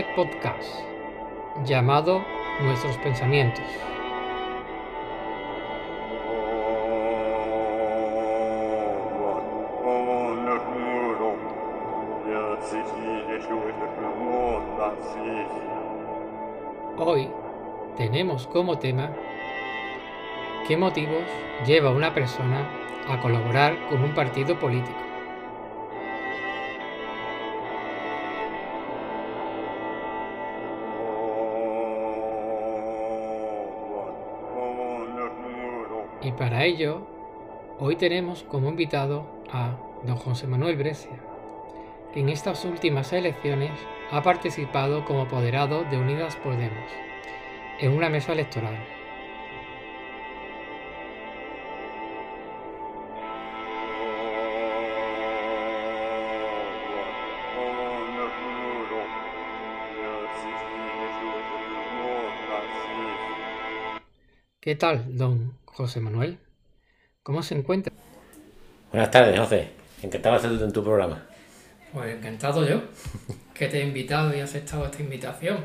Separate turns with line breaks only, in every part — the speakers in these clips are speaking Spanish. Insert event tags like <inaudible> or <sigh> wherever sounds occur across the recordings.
este podcast llamado Nuestros Pensamientos. Hoy tenemos como tema qué motivos lleva una persona a colaborar con un partido político. Y para ello, hoy tenemos como invitado a don José Manuel Brescia, que en estas últimas elecciones ha participado como apoderado de Unidas Podemos en una mesa electoral. ¿Qué tal, don José Manuel? ¿Cómo se encuentra?
Buenas tardes, José. Encantado de estar en tu programa.
Pues encantado yo, <laughs> que te he invitado y has aceptado esta invitación.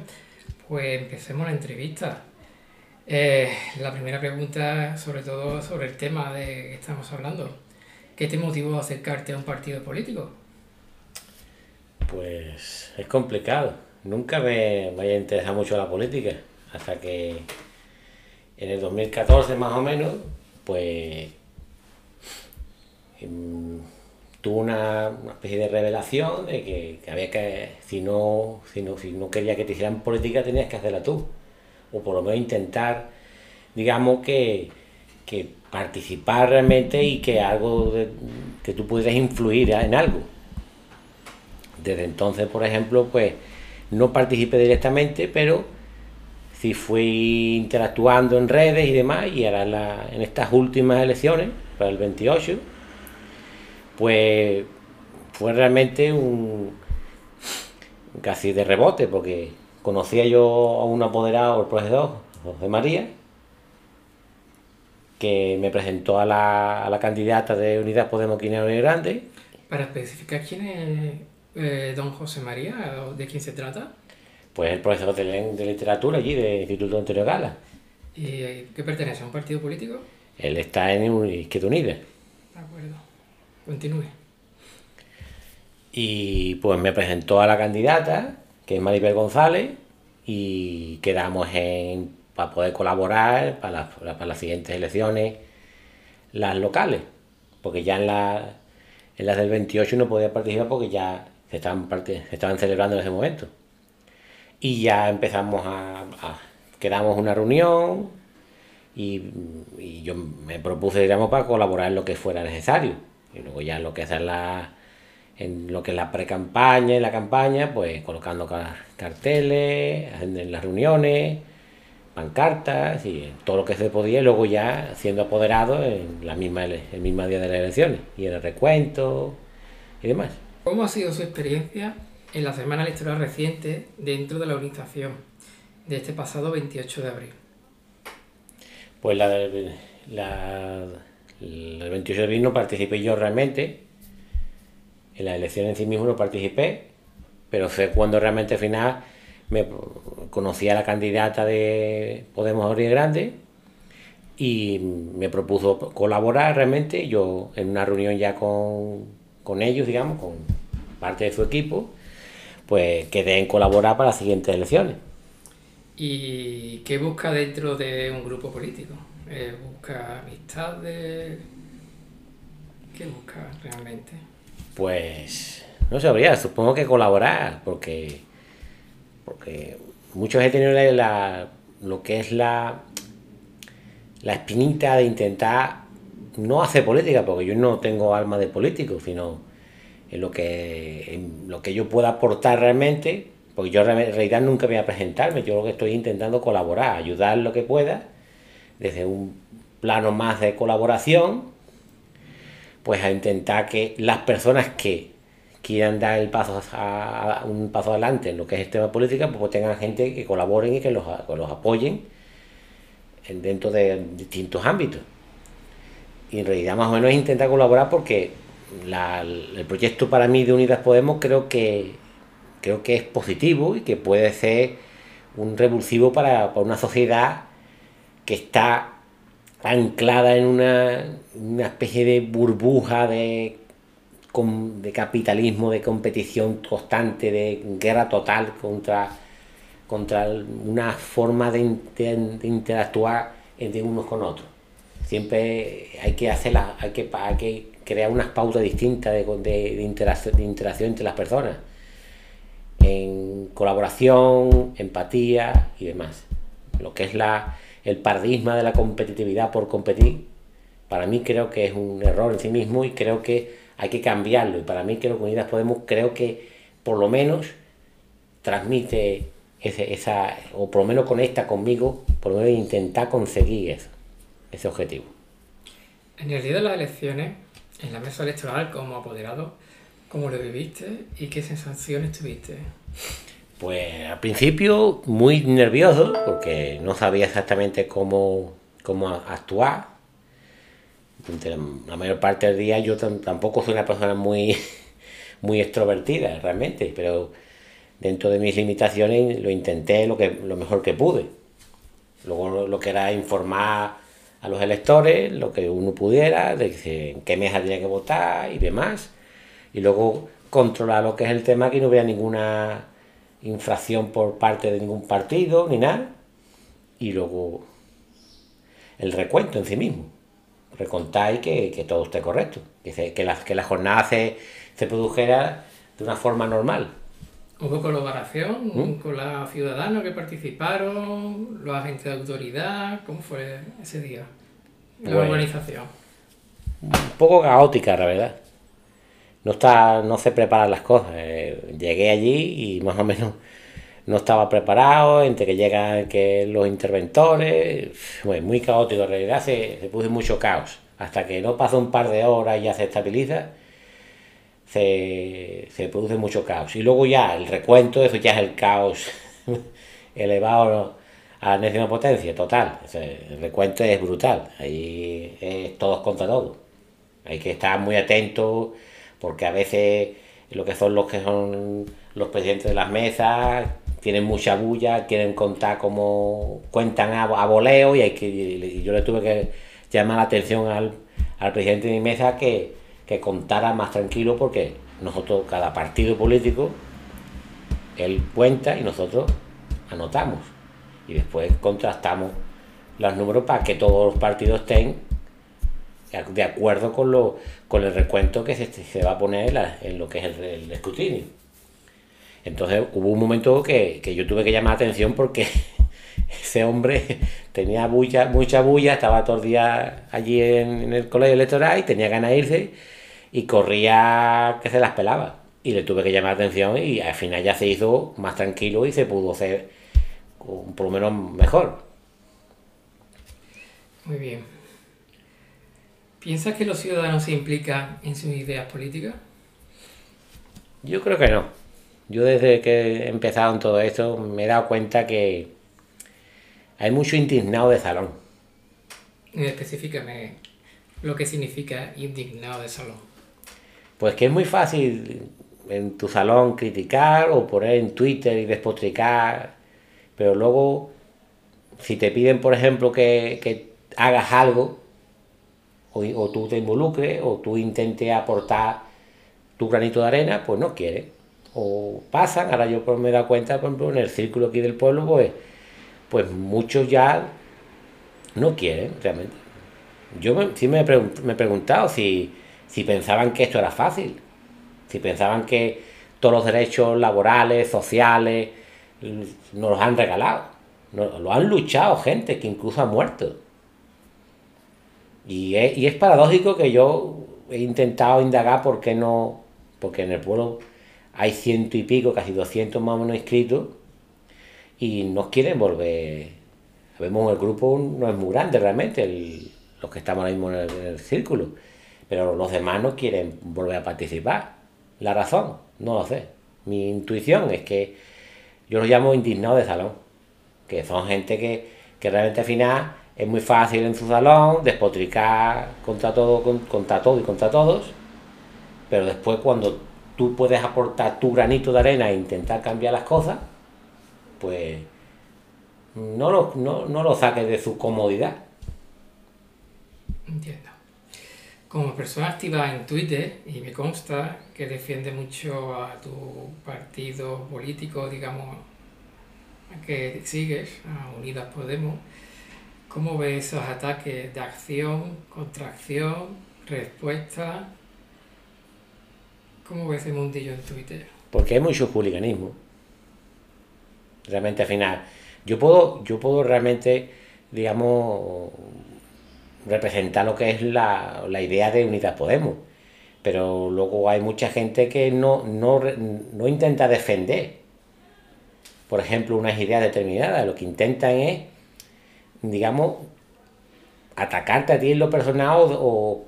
Pues empecemos la entrevista. Eh, la primera pregunta, sobre todo sobre el tema de que estamos hablando. ¿Qué te motivó a acercarte a un partido político?
Pues es complicado. Nunca me, me haya interesado mucho la política. Hasta que en el 2014 más o menos, pues em, tuve una, una, especie de revelación de que, que, había que, si no, si, no, si no quería que te hicieran política, tenías que hacerla tú. O por lo menos intentar, digamos, que, que participar realmente y que algo de, que tú pudieras influir en algo. Desde entonces, por ejemplo, pues no participé directamente, pero sí fui interactuando en redes y demás, y ahora en, estas últimas elecciones, para el 28, pues fue realmente un casi de rebote, porque conocía yo a un apoderado, el profesor José María, que me presentó a la, a la candidata de Unidad Podemos Quineo Grande.
Para especificar quién es eh, don José María, ¿de quién se trata?
Pues el profesor de, de literatura allí, del Instituto Antonio Gala.
¿Y qué pertenece a un partido político?
Él está en Izquierda Unida.
De acuerdo. Continúe.
Y pues me presentó a la candidata, que es Maribel González, y quedamos en para poder colaborar para, la, para las siguientes elecciones, las locales, porque ya en, la, en las del 28 no podía participar porque ya se estaban, se estaban celebrando en ese momento. Y ya empezamos a, a quedamos una reunión y, y, yo me propuse, digamos, para colaborar en lo que fuera necesario. Y luego ya lo que es la, en lo que es la pre-campaña y la campaña, pues colocando carteles, en las reuniones, pancartas y todo lo que se podía, y luego ya siendo apoderado en la misma, el mismo día de las elecciones, y en el recuento y demás.
¿Cómo ha sido su experiencia en la semana electoral reciente dentro de la organización de este pasado 28 de abril?
Pues la, la, el 28 de abril no participé yo realmente, en la elección en sí mismo no participé, pero fue cuando realmente al final me conocí a la candidata de Podemos Río Grande y me propuso colaborar realmente, yo en una reunión ya con, con ellos, digamos, con parte de su equipo, pues quedé en colaborar para las siguientes elecciones.
¿Y qué busca dentro de un grupo político? Eh, ¿Busca amistades? ¿Qué busca realmente?
Pues no sabría, supongo que colaborar, porque, porque muchos he tenido la, la, lo que es la, la espinita de intentar no hacer política, porque yo no tengo alma de político, sino en lo que, lo que yo pueda aportar realmente, porque yo en realidad nunca voy a presentarme, yo lo que estoy intentando colaborar, ayudar lo que pueda, desde un plano más de colaboración, pues a intentar que las personas que quieran dar el paso a, un paso adelante en lo que es el tema política, pues tengan gente que colaboren y que los, que los apoyen en, dentro de distintos ámbitos. Y en realidad más o menos intenta colaborar porque el proyecto para mí de Unidas Podemos creo que, creo que es positivo y que puede ser un revulsivo para, una sociedad que está anclada en una, una especie de burbuja de, de capitalismo, de competición constante, de guerra total contra, contra una forma de, interactuar de unos con otros. Siempre hay que hacer hay que, hay que crear unas pautas distintas de, de, interacción, de interacción entre las personas en colaboración, empatía y demás. Lo que es la, el paradigma de la competitividad por competir, para mí creo que es un error en sí mismo y creo que hay que cambiarlo. Y para mí creo que Unidas Podemos creo que por lo menos transmite ese, esa, o por lo menos conecta conmigo, por lo menos intentar conseguir eso, ese objetivo.
En el día de las elecciones, en la mesa electoral como apoderado, ¿Cómo lo viviste y qué sensaciones tuviste?
Pues al principio muy nervioso porque no sabía exactamente cómo, cómo actuar. La mayor parte del día yo tampoco soy una persona muy, <laughs> muy extrovertida realmente, pero dentro de mis limitaciones lo intenté lo, que, lo mejor que pude. Luego lo que era informar a los electores, lo que uno pudiera, de en qué mesa tenía que votar y demás y luego controlar lo que es el tema, que no hubiera ninguna infracción por parte de ningún partido ni nada. Y luego el recuento en sí mismo. Recontar y que, todo esté correcto. Que, que, la, que la jornada se, se produjera de una forma normal.
¿Hubo colaboración ¿Mm? con los ciudadanos que participaron, los agentes de autoridad? ¿Cómo fue ese día? La pues, organización.
Un poco caótica, la verdad no, está, no se preparan las cosas. Eh, llegué allí y más o menos no estaba preparado, entre que llegan que los interventores, muy caótico, en realidad se, se puso mucho caos. Hasta que no pasa un par de horas y ya se estabiliza, se, se produce mucho caos. Y luego ya el recuento, eso ya es el caos <laughs> elevado a la décima potencia, total. El recuento es brutal, ahí es todos contra todos. Hay que estar muy atento porque a veces lo que son los que son los presidentes de las mesas tienen mucha bulla, quieren contar como cuentan a, voleo y, hay que, yo le tuve que llamar la atención al, presidente de mi mesa que, que contara más tranquilo porque nosotros, cada partido político, él cuenta y nosotros anotamos y después contrastamos los números para que todos los partidos estén de acuerdo con, lo, con el recuento que se, va a poner en, lo que es el, escrutinio. Entonces hubo un momento que, que, yo tuve que llamar atención porque ese hombre tenía mucha, mucha bulla, estaba todo el día allí en, el colegio electoral y tenía ganas de irse y corría que se las pelaba. Y le tuve que llamar atención y al final ya se hizo más tranquilo y se pudo hacer por lo menos mejor.
Muy bien. ¿Piensas que los ciudadanos se implican en sus ideas políticas?
Yo creo que no. Yo desde que he empezado en todo esto me he dado cuenta que hay mucho indignado de salón.
Específicame lo que significa indignado de salón.
Pues que es muy fácil en tu salón criticar o poner en Twitter y despotricar, pero luego si te piden, por ejemplo, que, que hagas algo, o, tú te involucres o tú intentes aportar tu granito de arena, pues no quiere. O pasan, ahora yo me he dado cuenta, por ejemplo, en el círculo aquí del pueblo, pues, pues muchos ya no quieren realmente. Yo sí me, he preguntado si, si pensaban que esto era fácil, si pensaban que todos los derechos laborales, sociales, nos los han regalado. lo han luchado gente que incluso ha muerto. Y es, paradójico que yo he intentado indagar por qué no, porque en el pueblo hay ciento y pico, casi 200 más o menos inscritos, y nos quieren volver. Vemos el grupo no es muy grande realmente, los que estamos ahora mismo en el, círculo, pero los demás no quieren volver a participar. La razón, no lo sé. Mi intuición es que yo los llamo indignados de salón, que son gente que, que realmente al final es muy fácil en su salón despotricar contra todo, contra todo y contra todos pero después cuando tú puedes aportar tu granito de arena e intentar cambiar las cosas, pues no lo, no, no lo saques de su comodidad.
Entiendo. Como persona activa en Twitter, y me consta que defiende mucho a tu partido político, digamos, que sigues, a Unidas Podemos, ¿cómo ves esos ataques de acción, contracción, respuesta? ¿Cómo ves el mundillo en Twitter?
Porque hay mucho hooliganismo. Realmente al final. Yo puedo, yo puedo realmente, digamos, representar lo que es la, la idea de Unidas Podemos. Pero luego hay mucha gente que no, no, no intenta defender, por ejemplo, unas ideas determinadas. Lo que intentan es, digamos, atacarte a ti en lo personal o,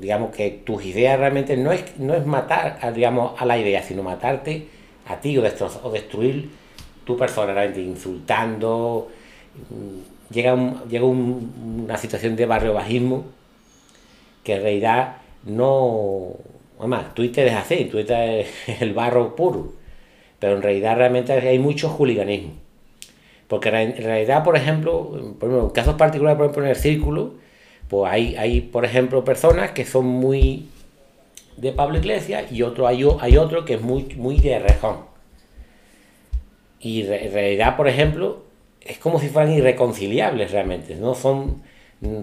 digamos que tus ideas realmente no es, no es matar a, digamos, a la idea, sino matarte a ti o, o destruir tu persona, realmente insultando, llega, llega una situación de barrio bajismo que en realidad no... Además, Twitter es así, Twitter es el barro puro, pero en realidad realmente hay mucho juliganismo. Porque en realidad, por ejemplo, en casos particulares, por ejemplo, en el círculo, pues hay, hay, por ejemplo, personas que son muy de Pablo Iglesias y otro, hay, hay otro que es muy, muy de Rejón. Y en realidad, por ejemplo, es como si fueran irreconciliables realmente, ¿no? Son,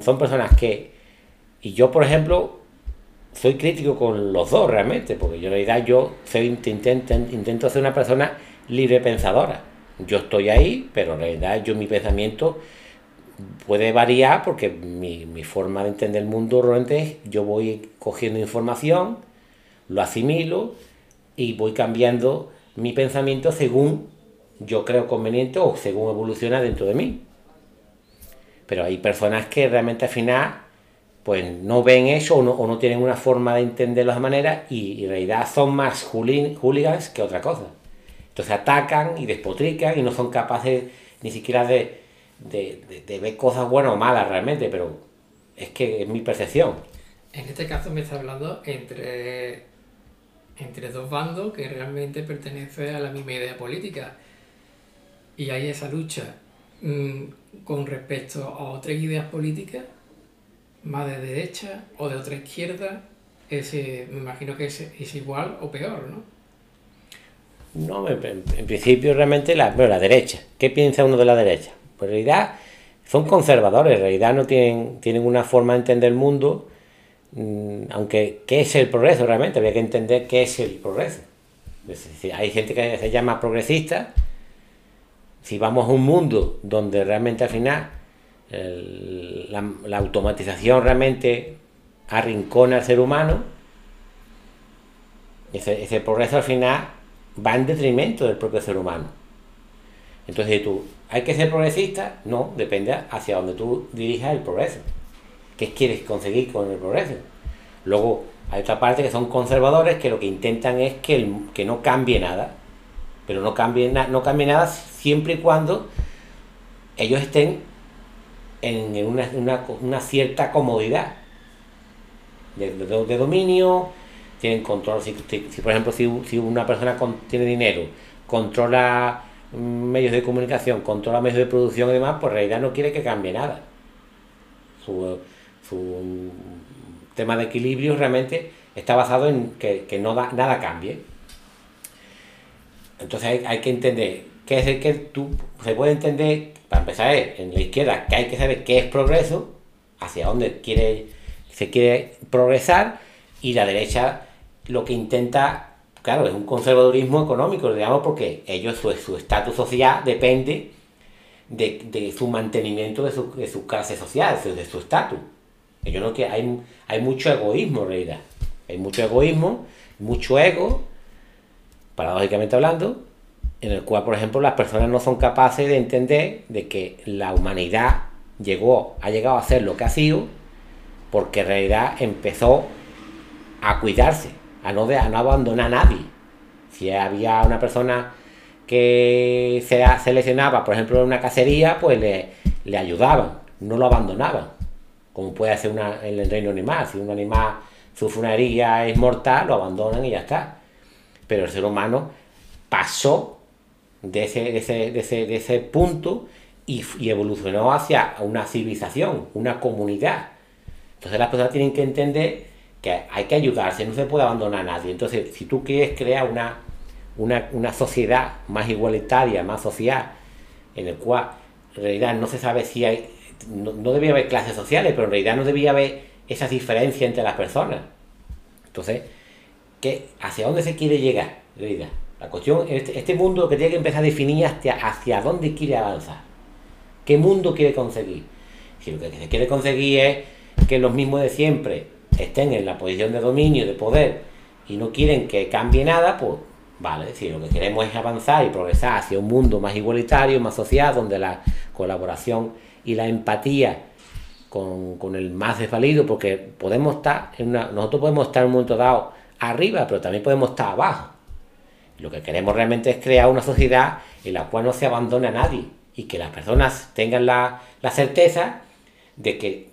son personas que, y yo por ejemplo, soy crítico con los dos realmente, porque yo en realidad yo soy, intento, intento ser una persona libre pensadora. Yo estoy ahí, pero en realidad yo mi pensamiento puede variar porque mi, mi forma de entender el mundo realmente es, yo voy cogiendo información, lo asimilo y voy cambiando mi pensamiento según yo creo conveniente o según evoluciona dentro de mí. Pero hay personas que realmente al final pues no ven eso o no, tienen una forma de entender las maneras y, en realidad son más hooligans que otra cosa. Entonces atacan y despotrican y no son capaces ni siquiera de, de, de, ver cosas buenas o malas realmente, pero es que es mi percepción.
En este caso me está hablando entre, entre dos bandos que realmente pertenecen a la misma idea política y hay esa lucha mm, con respecto a otras ideas políticas, más de derecha o de otra izquierda, ese, me imagino que es, es igual o peor, ¿no?
No, en, principio realmente la, bueno, la derecha. ¿Qué piensa uno de la derecha? Pues en realidad son conservadores, en realidad no tienen, tienen una forma de entender el mundo, mm, aunque ¿qué es el progreso realmente? Habría que entender qué es el progreso. hay gente que se llama progresista, si vamos a un mundo donde realmente al final la, automatización realmente arrincona al ser humano, ese, progreso al final va en detrimento del propio ser humano. Entonces, tú, ¿hay que ser progresista? No, depende hacia donde tú dirijas el progreso. ¿Qué quieres conseguir con el progreso? Luego, hay otra parte que son conservadores que lo que intentan es que, que no cambie nada pero no cambie, no cambie nada siempre y cuando ellos estén en una, cierta comodidad de, dominio, tienen control, si, por ejemplo si, una persona tiene dinero, controla medios de comunicación, controla medios de producción y demás, pues en realidad no quiere que cambie nada. Su, tema de equilibrio realmente está basado en que, que no da, nada cambie. Entonces hay, que entender qué es el que tú, se puede entender, para empezar, en la izquierda, que hay que saber qué es progreso, hacia dónde quiere, se quiere progresar, y la derecha lo que intenta, claro, es un conservadurismo económico, digamos, porque ellos, su estatus social depende de, su mantenimiento de su, de su clase social, de su estatus. Yo no que hay, hay mucho egoísmo en realidad. Hay mucho egoísmo, mucho ego, paradójicamente hablando, en el cual, por ejemplo, las personas no son capaces de entender de que la humanidad llegó, ha llegado a ser lo que ha sido, porque en realidad empezó a cuidarse, a no, a no abandonar a nadie. Si había una persona que se seleccionaba, por ejemplo, en una cacería, pues le, le ayudaban, no lo abandonaban, como puede hacer una, en el reino animal. Si un animal sufre una herida, es mortal, lo abandonan y ya está. Pero el ser humano pasó de ese, de ese, de ese, de ese punto y, evolucionó hacia una civilización, una comunidad. Entonces las personas tienen que entender que hay que ayudarse, no se puede abandonar a nadie. Entonces, si tú quieres crear una, una, una sociedad más igualitaria, más social, en el cual en realidad no se sabe si hay, no, no debía haber clases sociales, pero en realidad no debía haber esa diferencia entre las personas. Entonces, ¿qué, ¿hacia dónde se quiere llegar? Realidad? La cuestión, este, este mundo que tiene que empezar a definir hacia, hacia dónde quiere avanzar. ¿Qué mundo quiere conseguir? Si lo que se quiere conseguir es que los mismos de siempre estén en la posición de dominio, de poder, y no quieren que cambie nada, pues vale, si lo que queremos es avanzar y progresar hacia un mundo más igualitario, más social, donde la colaboración y la empatía con, con el más desvalido, porque podemos estar en una, nosotros podemos estar en un momento dado arriba, pero también podemos estar abajo. Lo que queremos realmente es crear una sociedad en la cual no se abandone a nadie y que las personas tengan la, la certeza de que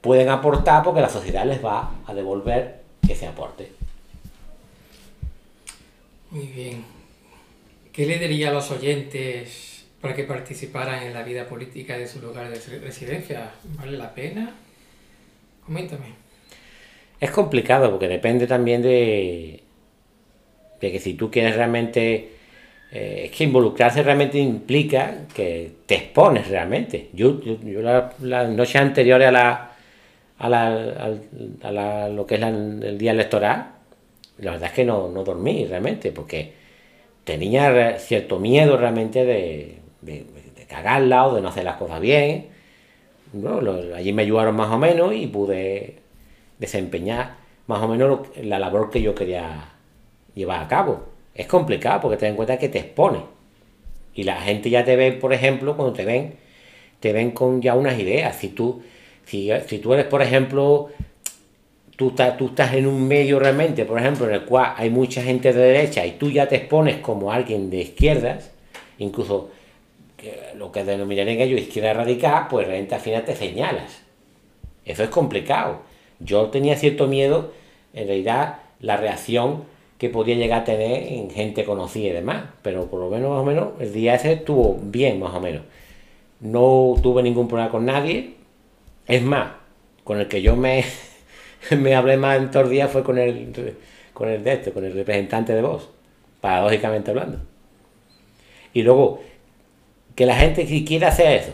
pueden aportar porque la sociedad les va a devolver ese aporte.
Muy bien. ¿Qué le diría a los oyentes para que participaran en la vida política de su lugar de residencia? ¿Vale la pena? Coméntame.
Es complicado porque depende también de, de que si tú quieres realmente... Eh, es que involucrarse realmente implica que te expones realmente. Yo, yo, yo la, la noche anterior a la, a, la, a, la, lo que es el día electoral, la verdad es que no, no dormí realmente, porque tenía cierto miedo realmente de, de, cagarla o de no hacer las cosas bien. Allí me ayudaron más o menos y pude desempeñar más o menos la labor que yo quería llevar a cabo. Es complicado porque ten en cuenta que te expone. Y la gente ya te ve, por ejemplo, cuando te ven, te ven con ya unas ideas. Si tú, si, tú eres, por ejemplo, tú, tú estás en un medio realmente, por ejemplo, en el cual hay mucha gente de derecha y tú ya te expones como alguien de izquierdas, incluso lo que denominarían ellos izquierda radical, pues realmente al final te señalas. Eso es complicado. Yo tenía cierto miedo, en realidad, la reacción que podía llegar a tener en gente conocida y demás, pero por lo menos más o menos el día ese estuvo bien más o menos. No tuve ningún problema con nadie, es más, con el que yo me, <laughs> me hablé más en todos los días fue con el, con el de este, con el representante de voz, paradójicamente hablando. Y luego, que la gente si quiere hacer eso,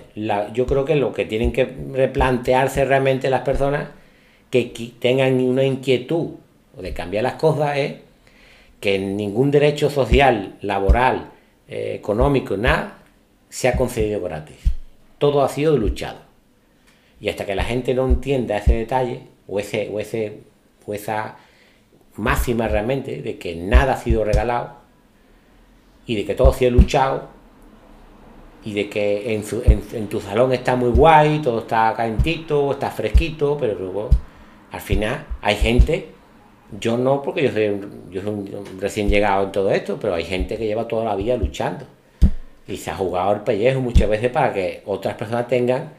yo creo que lo que tienen que replantearse realmente las personas que tengan una inquietud de cambiar las cosas es que ningún derecho social, laboral, eh, económico, nada, se ha concedido gratis. Todo ha sido luchado. Y hasta que la gente no entienda ese detalle, o, ese, o, esa máxima realmente, de que nada ha sido regalado, y de que todo ha sido luchado, y de que en, en tu salón está muy guay, todo está calentito, está fresquito, pero luego al final hay gente yo no, porque yo soy, un, yo soy un recién llegado en todo esto, pero hay gente que lleva toda la vida luchando y se ha jugado el pellejo muchas veces para que otras personas tengan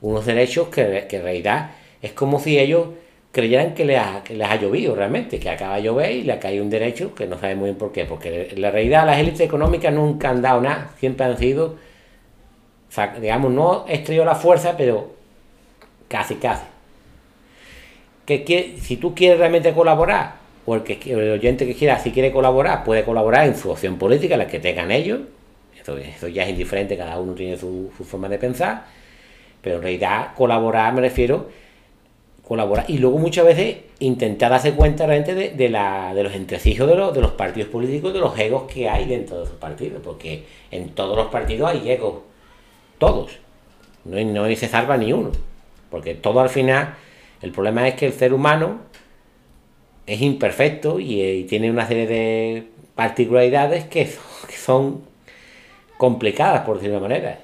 unos derechos que, que en realidad es como si ellos creyeran que les, ha, que llovido realmente, que acaba de llover y le ha caído un derecho que no sabe muy bien por qué, porque en la realidad las élites económicas nunca han dado nada, siempre han sido, digamos, no estrelló la fuerza, pero casi, casi que si tú quieres realmente colaborar, o el, que, oyente que quiera, si quiere colaborar, puede colaborar en su opción política, la que tengan ellos. Eso, eso ya es indiferente, cada uno tiene su, su, forma de pensar. Pero en realidad, colaborar me refiero colaborar y luego muchas veces intentar darse cuenta realmente de, de, la, de los entresijos de los, de los partidos políticos, de los egos que hay dentro de esos partidos, porque en todos los partidos hay egos, todos, no, no se salva ni uno, porque todo al final el problema es que el ser humano es imperfecto y, y tiene una serie de particularidades que son, <laughs> que son complicadas, por decirlo de una manera.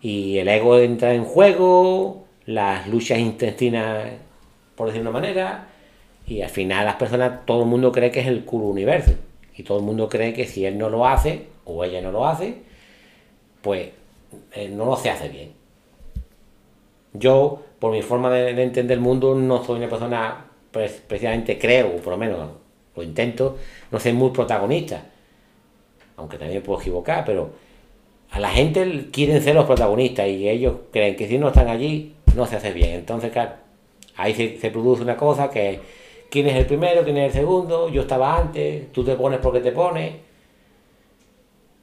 Y el ego entra en juego, las luchas intestinas, por decirlo de una manera, y al final las personas, todo el mundo cree que es el culo universo. Y todo el mundo cree que si él no lo hace, o ella no lo hace, pues eh, no lo se hace bien. Yo por mi forma de, de, entender el mundo, no soy una persona precisamente creo, por lo menos lo intento, no ser muy protagonista. Aunque también puedo equivocar, pero a la gente quieren ser los protagonistas y ellos creen que si no están allí, no se hace bien. Entonces, claro, ahí se, produce una cosa que quién es el primero, quién es el segundo, yo estaba antes, tú te pones porque te pones.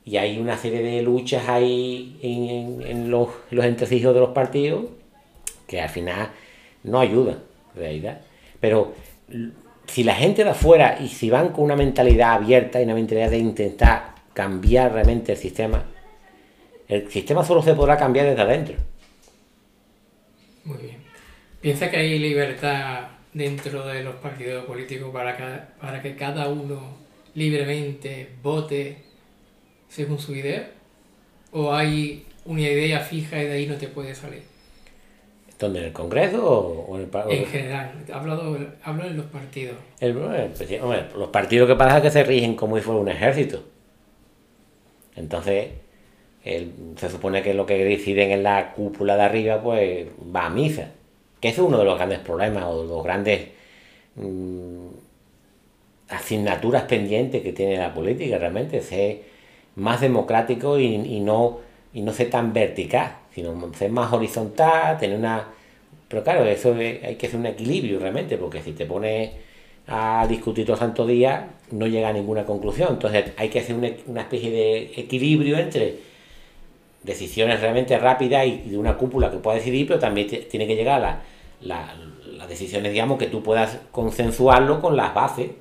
Y hay una serie de luchas ahí en, los, los entresijos de los partidos que al final no ayudan, en realidad. Pero si la gente de afuera y si van con una mentalidad abierta y una mentalidad de intentar cambiar realmente el sistema, el sistema solo se podrá cambiar desde adentro.
Muy bien. ¿Piensa que hay libertad dentro de los partidos políticos para que, para que cada uno libremente vote según su idea? ¿O hay una idea fija y de ahí no te puede salir?
¿Dónde? ¿En el Congreso o, en el
En general, hablo, hablo en los partidos.
Los partidos que pasa es que se rigen como si fuera un ejército. Entonces, se supone que lo que deciden en la cúpula de arriba, pues va a misa que es uno de los grandes problemas o de los grandes mm, asignaturas pendientes que tiene la política realmente, ser más democrático y, no, y no ser tan vertical, sino ser más horizontal, tener una... Pero claro, eso hay que hacer un equilibrio realmente, porque si te pones a discutir todo santo día, no llega a ninguna conclusión. Entonces hay que hacer una especie de equilibrio entre decisiones realmente rápidas y, de una cúpula que pueda decidir, pero también tiene que llegar a las decisiones, digamos, que tú puedas consensuarlo con las bases.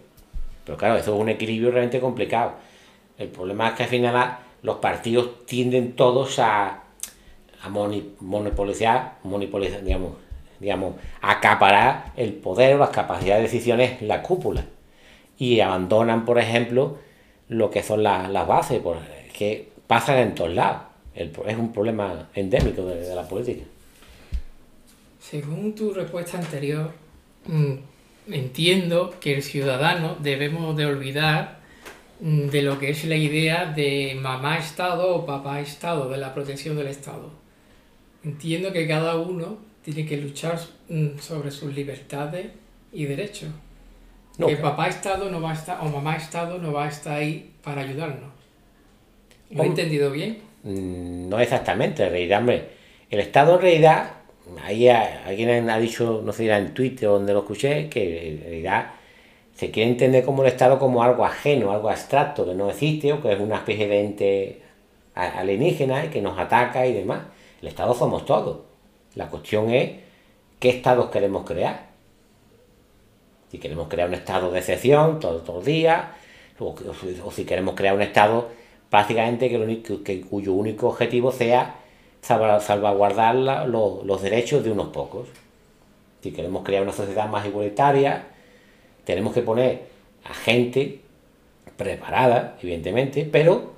Pero claro, eso es un equilibrio realmente complicado. El problema es que al final los partidos tienden todos a, monopolizar, monopolizar digamos, digamos, acaparar el poder o las capacidades de decisiones la cúpula. Y abandonan, por ejemplo, lo que son las bases, que pasan en todos lados es un problema endémico de, la política.
Según tu respuesta anterior, mm, entiendo que el ciudadano debemos de olvidar de lo que es la idea de mamá Estado o papá Estado, de la protección del Estado. Entiendo que cada uno tiene que luchar mm, sobre sus libertades y derechos. que papá Estado no va a estar, o mamá Estado no va a estar ahí para ayudarnos. ¿Lo he entendido bien?
Mm, no exactamente, en realidad, el Estado en realidad, ahí alguien ha dicho, no sé si era en Twitter o donde lo escuché, que en realidad se quiere entender como el Estado como algo ajeno, algo abstracto, que no existe o que es una especie de ente alienígena y que nos ataca y demás. El Estado somos todos. La cuestión es qué estados queremos crear. Si queremos crear un estado de excepción todos los días, o si queremos crear un estado prácticamente que, cuyo único objetivo sea salvaguardar los derechos de unos pocos. Si queremos crear una sociedad más igualitaria, tenemos que poner a gente preparada, evidentemente, pero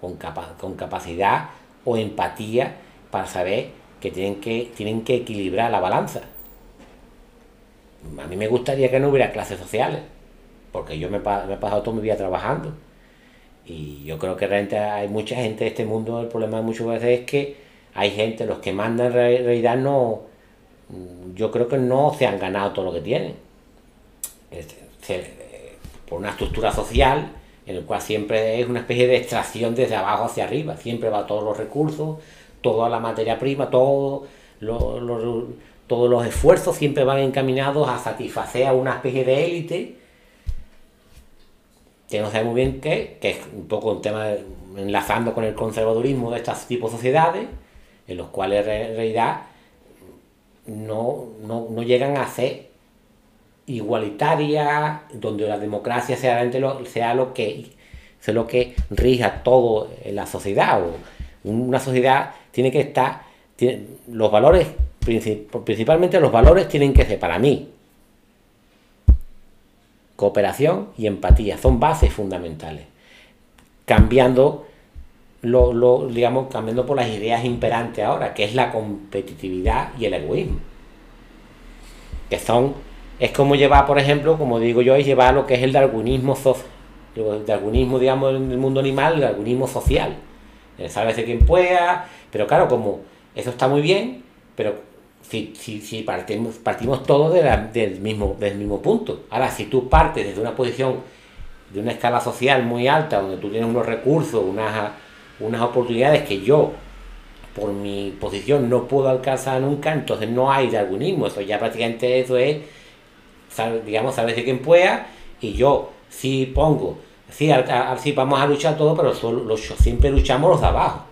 con, con capacidad o empatía para saber que tienen, que tienen que equilibrar la balanza. A mí me gustaría que no hubiera clases sociales, porque yo me, he pasado todo mi vida trabajando y yo creo que realmente hay mucha gente de este mundo, el problema muchas veces es que hay gente, los que mandan en realidad no, yo creo que no se han ganado todo lo que tienen. Por una estructura social en el cual siempre es una especie de extracción desde abajo hacia arriba, siempre va todos los recursos, toda la materia prima, todo, todos los esfuerzos siempre van encaminados a satisfacer a una especie de élite que no sabe muy bien qué, que es un poco un tema enlazando con el conservadurismo de estos tipos de sociedades, en los cuales en realidad no, llegan a ser igualitarias, donde la democracia sea, lo, sea lo que sea lo que rija todo en la sociedad. O una sociedad tiene que estar, los valores, principalmente los valores tienen que ser para mí, cooperación y empatía, son bases fundamentales. Cambiando, lo, digamos, cambiando por las ideas imperantes ahora, que es la competitividad y el egoísmo. Que son, es como llevar, por ejemplo, como digo yo, es llevar lo que es el darwinismo el darwinismo, digamos, en el mundo animal, el darwinismo social. Sabes de quien pueda, pero claro, como eso está muy bien, pero si, si, si partimos, partimos todos del, mismo, del mismo punto. Ahora, si tú partes desde una posición de una escala social muy alta, donde tú tienes unos recursos, unas, unas oportunidades que yo, por mi posición, no puedo alcanzar nunca, entonces no hay darwinismo. Eso ya prácticamente eso es, digamos, sabes de quién pueda, y yo sí pongo, sí, sí vamos a luchar todo, pero solo, siempre luchamos los de abajo.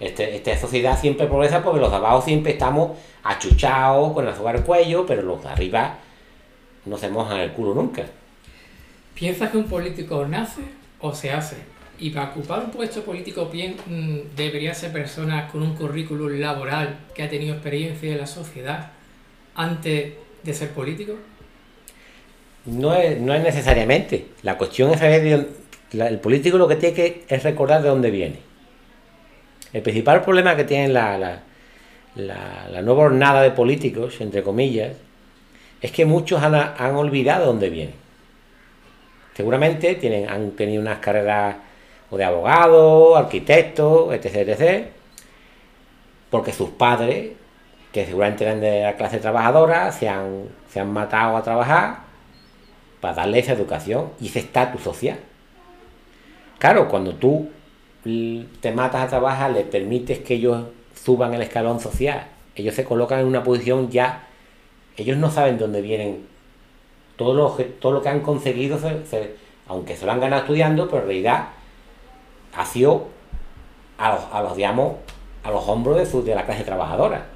Este, esta sociedad siempre progresa porque los de abajo siempre estamos achuchados con el azúcar al cuello, pero los de arriba no se mojan el culo nunca.
¿Piensas que un político nace o se hace? Y para ocupar un puesto político bien mm, debería ser personas con un currículum laboral que ha tenido experiencia en la sociedad antes de ser político.
No es, no es necesariamente. La cuestión es saber el político lo que tiene que es recordar de dónde viene. El principal problema que tiene la, la, la, nueva hornada de políticos, entre comillas, es que muchos han, han olvidado dónde vienen. Seguramente tienen, han tenido unas carreras o de abogado, arquitecto, etc, etc, porque sus padres, que seguramente eran de la clase trabajadora, se han, se han matado a trabajar para darle esa educación y ese estatus social. Claro, cuando tú te matas a trabajar, le permites que ellos suban el escalón social, ellos se colocan en una posición ya, ellos no saben dónde vienen todo lo, que han conseguido, aunque se lo han ganado estudiando, pero en realidad ha sido a los, a a los hombros de, su, de la clase trabajadora.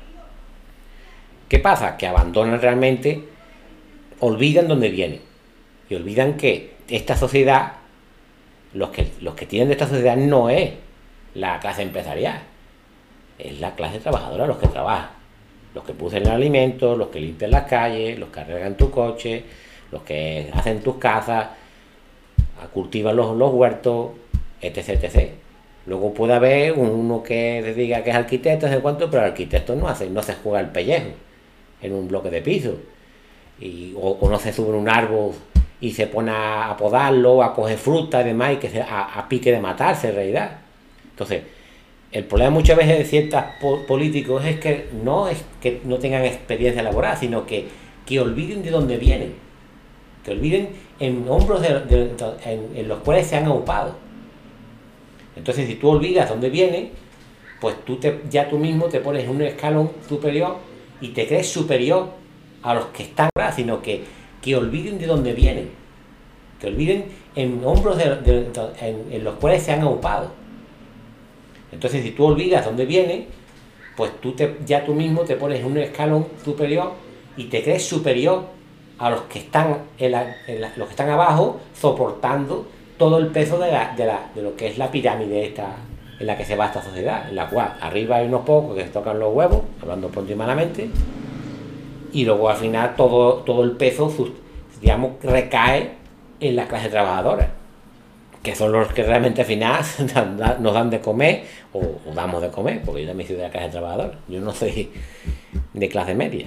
¿Qué pasa? Que abandonan realmente, olvidan dónde vienen. Y olvidan que esta sociedad, los que, los que tienen de esta sociedad no es la clase empresarial, es la clase trabajadora, los que trabajan. Los que pusen el alimento, los que limpian las calles, los que arreglan tu coche, los que hacen tus casas, cultivan los, los huertos, etc, etc. Luego puede haber uno que diga que es arquitecto, no cuánto, pero el arquitecto no hace, no se juega el pellejo en un bloque de piso. Y, o, no se sube un árbol y se pone a, podarlo, a coger fruta y demás, y que se, a, pique de matarse en realidad. Entonces, el problema muchas veces de ciertos políticos es que no es que no tengan experiencia laboral, sino que, que olviden de dónde vienen que olviden en hombros de, en, los cuales se han ocupado. Entonces, si tú olvidas dónde viene, pues tú te, ya tú mismo te pones en un escalón superior y te crees superior a los que están sino que, que olviden de dónde vienen, que olviden en hombros en, los cuales se han ocupado. Entonces, si tú olvidas dónde viene, pues tú te, ya tú mismo te pones en un escalón superior y te crees superior a los que están, en los que están abajo soportando todo el peso de, la, de, la, de lo que es la pirámide esta en la que se va esta sociedad, en la cual arriba hay unos pocos que se tocan los huevos, hablando pronto y malamente, y luego al final todo, todo el peso, digamos, recae en la clase trabajadora, que son los que realmente al final <laughs> nos dan de comer, o, damos de comer, porque yo también soy de la clase trabajadora, yo no soy de clase media.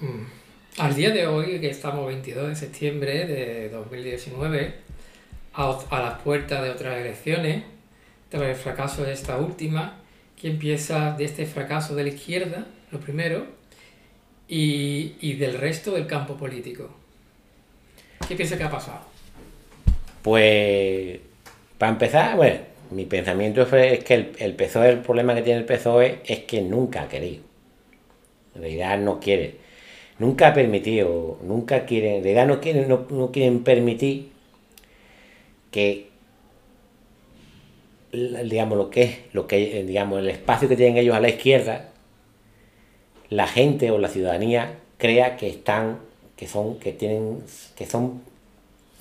Mm. Al día de hoy, que estamos 22 de septiembre de 2019, a, las puertas de otras elecciones, tras el fracaso de esta última, que empieza de este fracaso de la izquierda, lo primero, y, del resto del campo político. ¿Qué piensa que ha pasado?
Pues, para empezar, bueno, mi pensamiento es que el, el PSOE, el problema que tiene el PSOE es que nunca ha querido. En realidad no quiere nunca ha permitido, nunca quieren, de verdad no quieren, no, quieren permitir que digamos lo que es, lo que digamos el espacio que tienen ellos a la izquierda, la gente o la ciudadanía crea que están, que son, que tienen, que son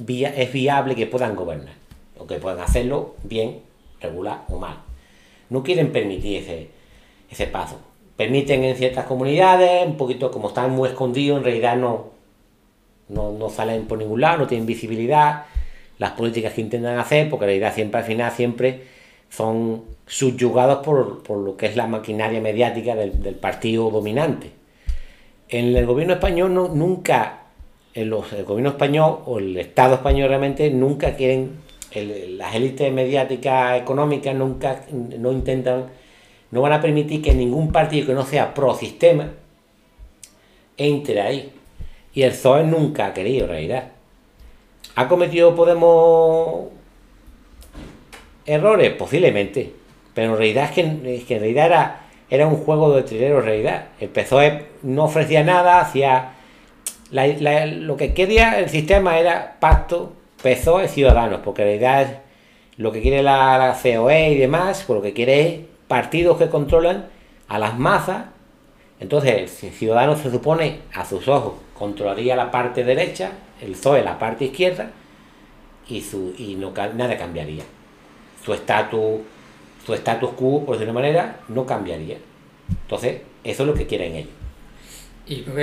es viable que puedan gobernar, o que puedan hacerlo bien, regular o mal. No quieren permitir ese, ese paso permiten en ciertas comunidades, un poquito como están muy escondidos, en realidad no, no, salen por ningún lado, no tienen visibilidad, las políticas que intentan hacer, porque en realidad siempre al final siempre son subyugados por, lo que es la maquinaria mediática del, partido dominante. En el gobierno español no, nunca, en los, el gobierno español o el Estado español realmente nunca quieren, las élites mediáticas económicas nunca no intentan no van a permitir que ningún partido que no sea pro sistema entre ahí. Y el PSOE nunca ha querido, en realidad. ¿Ha cometido Podemos errores? Posiblemente. Pero en realidad es que, en realidad era, era un juego de trilero en realidad. El PSOE no ofrecía nada, hacía... lo que quería el sistema era pacto PSOE Ciudadanos, porque en realidad lo que quiere la, la COE y demás, por lo que quiere es partidos que controlan a las masas. Entonces, si Ciudadanos se supone, a sus ojos, controlaría la parte derecha, el PSOE la parte izquierda, y, su, y no, nada cambiaría. Su estatus su status quo, por decirlo de una manera, no cambiaría. Entonces, eso es lo que quieren ellos.
¿Y por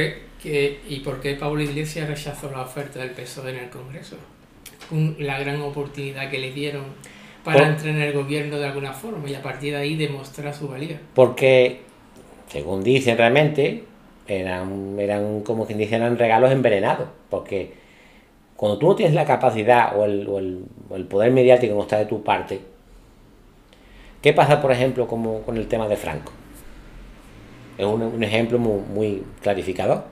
qué, y por qué Pablo Iglesias rechazó la oferta del PSOE en el Congreso? la gran oportunidad que le dieron para entrar en el gobierno de alguna forma y a partir de ahí demostrar su valía.
Porque, según dicen realmente, eran, eran como quien dice, eran regalos envenenados. Porque cuando tú no tienes la capacidad o el, o el, o el poder mediático no está de tu parte, ¿qué pasa, por ejemplo, como con el tema de Franco? Es un, ejemplo muy, clarificador.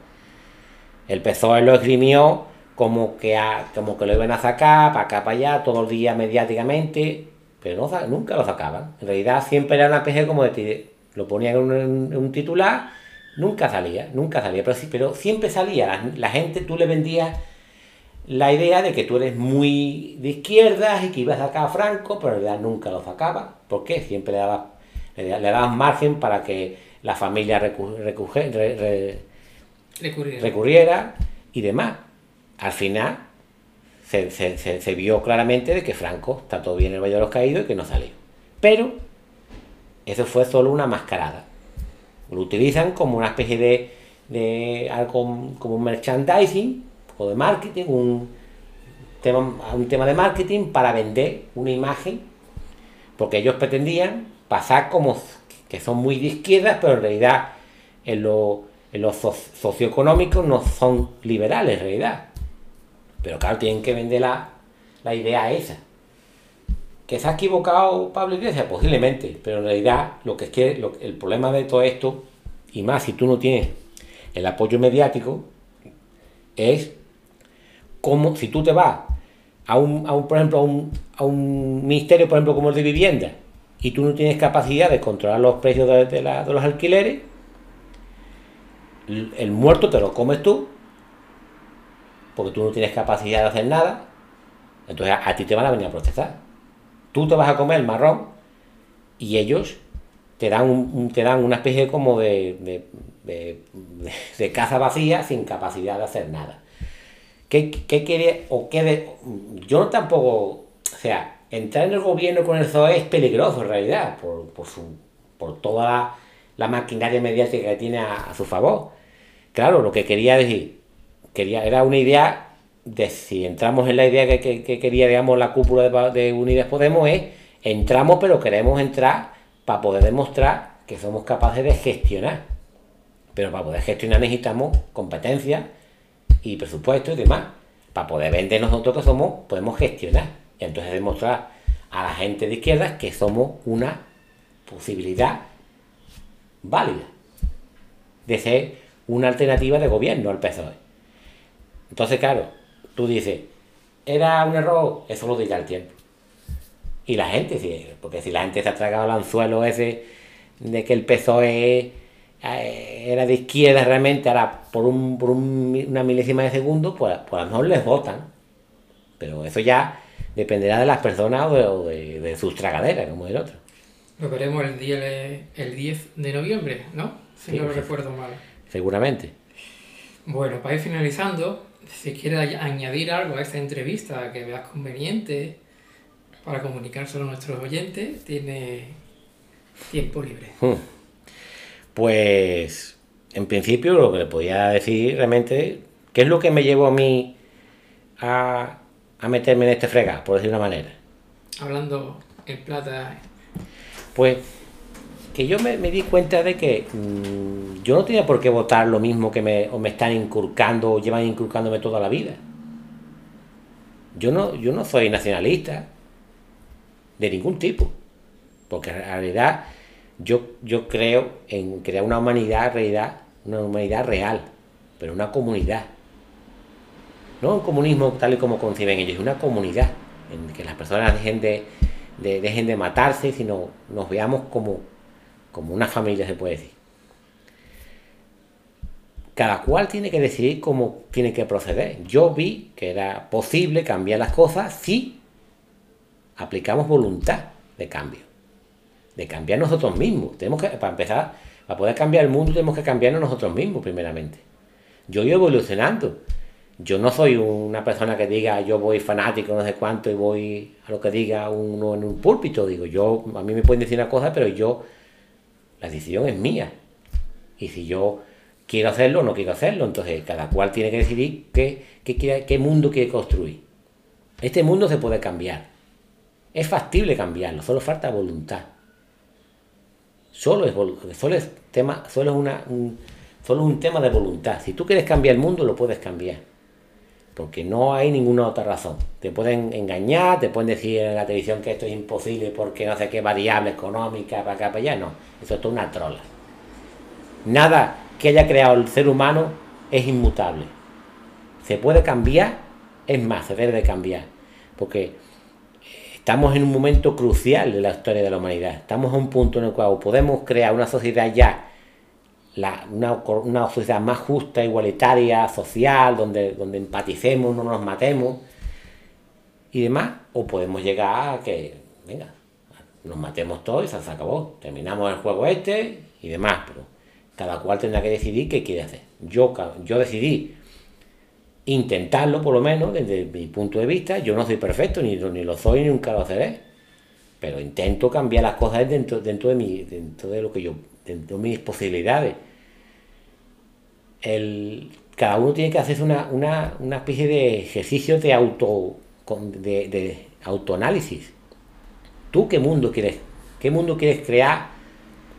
El PSOE lo esgrimió como que, como que lo iban a sacar para acá, para allá, todo el día mediáticamente, pero nunca lo sacaban. En realidad siempre era una especie como de... Lo ponían en un, titular, nunca salía, nunca salía, pero, sí, pero siempre salía. La, gente, tú le vendías la idea de que tú eres muy de izquierdas y que ibas a sacar a Franco, pero en realidad nunca lo sacaba. ¿Por qué? Siempre le dabas le, dabas margen para que la familia recurriera y demás al final se, vio claramente de que Franco está todo bien en el Valle de los Caídos y que no salió. Pero eso fue solo una mascarada. Lo utilizan como una especie de, de algo como un merchandising o de marketing, un tema, un tema de marketing para vender una imagen, porque ellos pretendían pasar como que son muy de izquierdas, pero en realidad en lo, en lo socioeconómico no son liberales en realidad. Pero claro, tienen que vender la, idea esa. ¿Que se ha equivocado Pablo Iglesias? Posiblemente, pero en realidad lo que que el problema de todo esto, y más si tú no tienes el apoyo mediático, es como si tú te vas a un, a un por ejemplo, a un, a un, ministerio, por ejemplo, como el de vivienda, y tú no tienes capacidad de controlar los precios de, de los alquileres, el muerto te lo comes tú porque tú no tienes capacidad de hacer nada, entonces a, ti te van a venir a protestar. Tú te vas a comer el marrón y ellos te dan, un, te dan una especie como de, de, casa vacía sin capacidad de hacer nada. ¿Qué, quiere o qué de, Yo tampoco, o sea, entrar en el gobierno con el ZOE es peligroso en realidad, por, por, su, por toda la, maquinaria mediática que tiene a su favor. Claro, lo que quería decir, quería, era una idea de si entramos en la idea que, quería, digamos, la cúpula de, Unidas Podemos, es entramos, pero queremos entrar para poder demostrar que somos capaces de gestionar. Pero para poder gestionar necesitamos competencia y presupuesto y demás. Para poder vender nosotros que somos, podemos gestionar. Y entonces demostrar a la gente de izquierda que somos una posibilidad válida de ser una alternativa de gobierno al PSOE. Entonces, claro, tú dices, ¿era un error? Eso lo dirá el tiempo. Y la gente, porque si la gente se ha tragado el anzuelo ese de que el PSOE era de izquierda realmente, ahora por, un, por una milésima de segundo, pues, pues, a lo mejor les votan. Pero eso ya dependerá de las personas o de, sus tragaderas, como el otro.
Lo veremos el, día, el 10 de noviembre, ¿no? Si no lo recuerdo mal.
Seguramente.
Bueno, para ir finalizando, si quieres añadir algo a esta entrevista que veas conveniente para comunicárselo a nuestros oyentes, tiene tiempo libre. Hmm.
Pues, en principio, lo que le podía decir realmente, ¿qué es lo que me llevó a mí a, meterme en este frega, por decir una manera?
Hablando en plata.
Pues que yo me, di cuenta de que mm, yo no tenía por qué votar lo mismo que me, o me están inculcando o llevan inculcándome toda la vida. Yo no, yo no soy nacionalista de ningún tipo, porque en realidad Yo, creo en crear una humanidad, realidad, una humanidad real, pero una comunidad. No un comunismo tal y como conciben ellos, una comunidad en que las personas dejen de, dejen de matarse, sino nos veamos como, como una familia, se puede decir. Cada cual tiene que decidir cómo tiene que proceder. Yo vi que era posible cambiar las cosas si aplicamos voluntad de cambio, de cambiar nosotros mismos. Tenemos que, para empezar, para poder cambiar el mundo tenemos que cambiarnos nosotros mismos primeramente. Yo voy evolucionando yo no soy una persona que diga yo voy fanático, no sé cuánto, y voy a lo que diga uno en un púlpito. Digo, yo, a mí me pueden decir una cosa, pero yo, la decisión es mía. Y si yo quiero hacerlo o no quiero hacerlo, entonces cada cual tiene que decidir qué, qué, qué mundo quiere construir. Este mundo se puede cambiar. Es factible cambiarlo, solo falta voluntad. Solo es, solo es, tema, solo es una, solo un tema de voluntad. Si tú quieres cambiar el mundo, lo puedes cambiar porque no hay ninguna otra razón. Te pueden engañar, te pueden decir en la televisión que esto es imposible porque no sé qué variable económica para acá, para allá. No, eso es toda una trola. Nada que haya creado el ser humano es inmutable. Se puede cambiar, es más, se debe de cambiar. Porque estamos en un momento crucial de la historia de la humanidad. Estamos a un punto en el cual podemos crear una sociedad ya una, sociedad más justa, igualitaria, social, donde, donde empaticemos, no nos matemos y demás, o podemos llegar a que, venga, nos matemos todos y se acabó, terminamos el juego este y demás, pero cada cual tendrá que decidir qué quiere hacer. Yo, yo decidí intentarlo por lo menos desde mi punto de vista, yo no soy perfecto, ni, ni lo soy, ni nunca lo seré, pero intento cambiar las cosas dentro, dentro, de, mi, dentro de lo que yo de, mis posibilidades. El, cada uno tiene que hacerse una, una, especie de ejercicio de, auto, de, de autoanálisis. ¿Tú qué mundo quieres? ¿Qué mundo quieres crear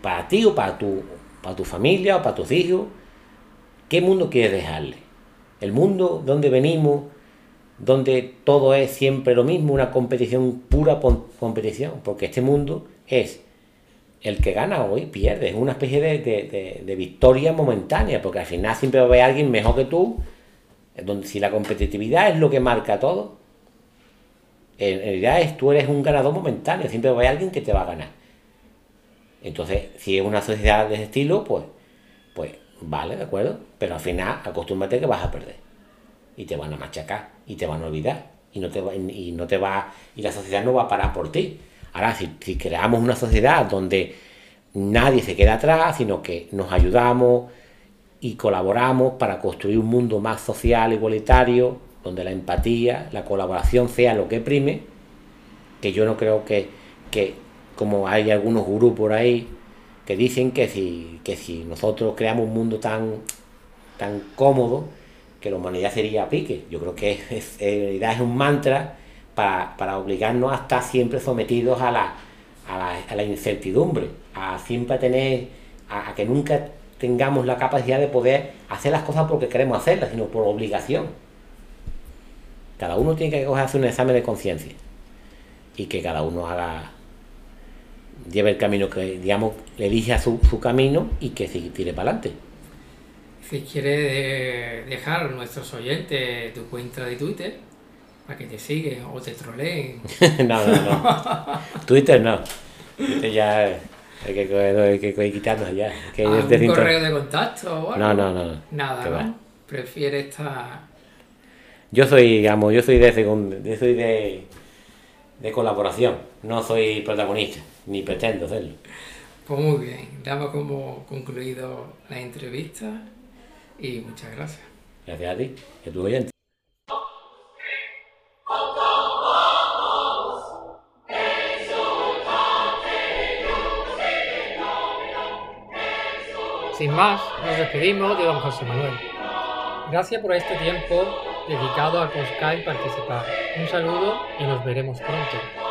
para ti o para tu, para tu familia o para tus hijos? ¿Qué mundo quieres dejarle? El mundo donde venimos, donde todo es siempre lo mismo, una competición, pura competición, porque este mundo es el que gana hoy pierde, es una especie de, victoria momentánea, porque al final siempre va a haber alguien mejor que tú, donde si la competitividad es lo que marca todo, en realidad es, tú eres un ganador momentáneo, siempre va a haber alguien que te va a ganar. Entonces, si es una sociedad de ese estilo, pues vale, de acuerdo, pero al final acostúmbrate que vas a perder. Y te van a machacar, y te van a olvidar, y no te va, y no te va, y la sociedad no va a parar por ti. Ahora, si, creamos una sociedad donde nadie se queda atrás, sino que nos ayudamos y colaboramos para construir un mundo más social, igualitario, donde la empatía, la colaboración sea lo que prime, que yo no creo que, como hay algunos gurús por ahí que dicen que si, que si nosotros creamos un mundo tan, tan cómodo, que la humanidad sería pique. Yo creo que <laughs> en realidad es un mantra para, obligarnos a estar siempre sometidos a la, a la, incertidumbre, a siempre tener, a, que nunca tengamos la capacidad de poder hacer las cosas porque queremos hacerlas, sino por obligación. Cada uno tiene que hacer un examen de conciencia y que cada uno haga, lleve el camino que, digamos, elija su, su camino y que se tire para adelante.
Si quiere dejar a nuestros oyentes tu cuenta de Twitter, para que te siguen o te troleen. <laughs>
no, no, no. <laughs> Twitter no. Twitter ya hay que, hay que, hay quitarnos ya. Que
¿Un correo de contacto o algo?
No, no, no.
Nada, ¿no? Prefiere estar...
Yo soy, digamos, yo soy de segundo, yo soy de, de colaboración, no soy protagonista, ni pretendo serlo.
Pues muy bien, damos como concluido la entrevista y muchas gracias.
Gracias a ti, a tu oyente.
Sin más, nos despedimos de don José Manuel. Gracias por este tiempo dedicado a buscar y participar. Un saludo y nos veremos pronto.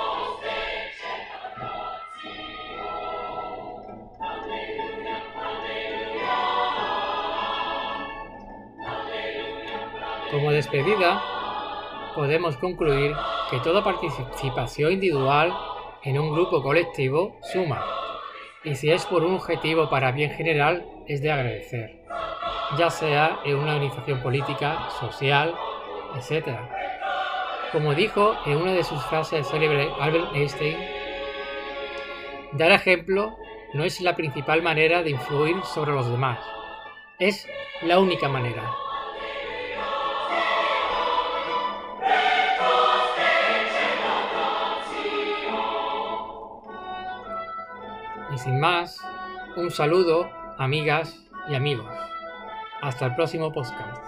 Despedida, podemos concluir que toda participación individual en un grupo colectivo suma y si es por un objetivo para bien general, es de agradecer, ya sea en una organización política, social, etc. Como dijo en una de sus frases célebres Albert Einstein, dar ejemplo no es la principal manera de influir sobre los demás, es la única manera. Y sin más, un saludo, amigas y amigos. Hasta el próximo podcast.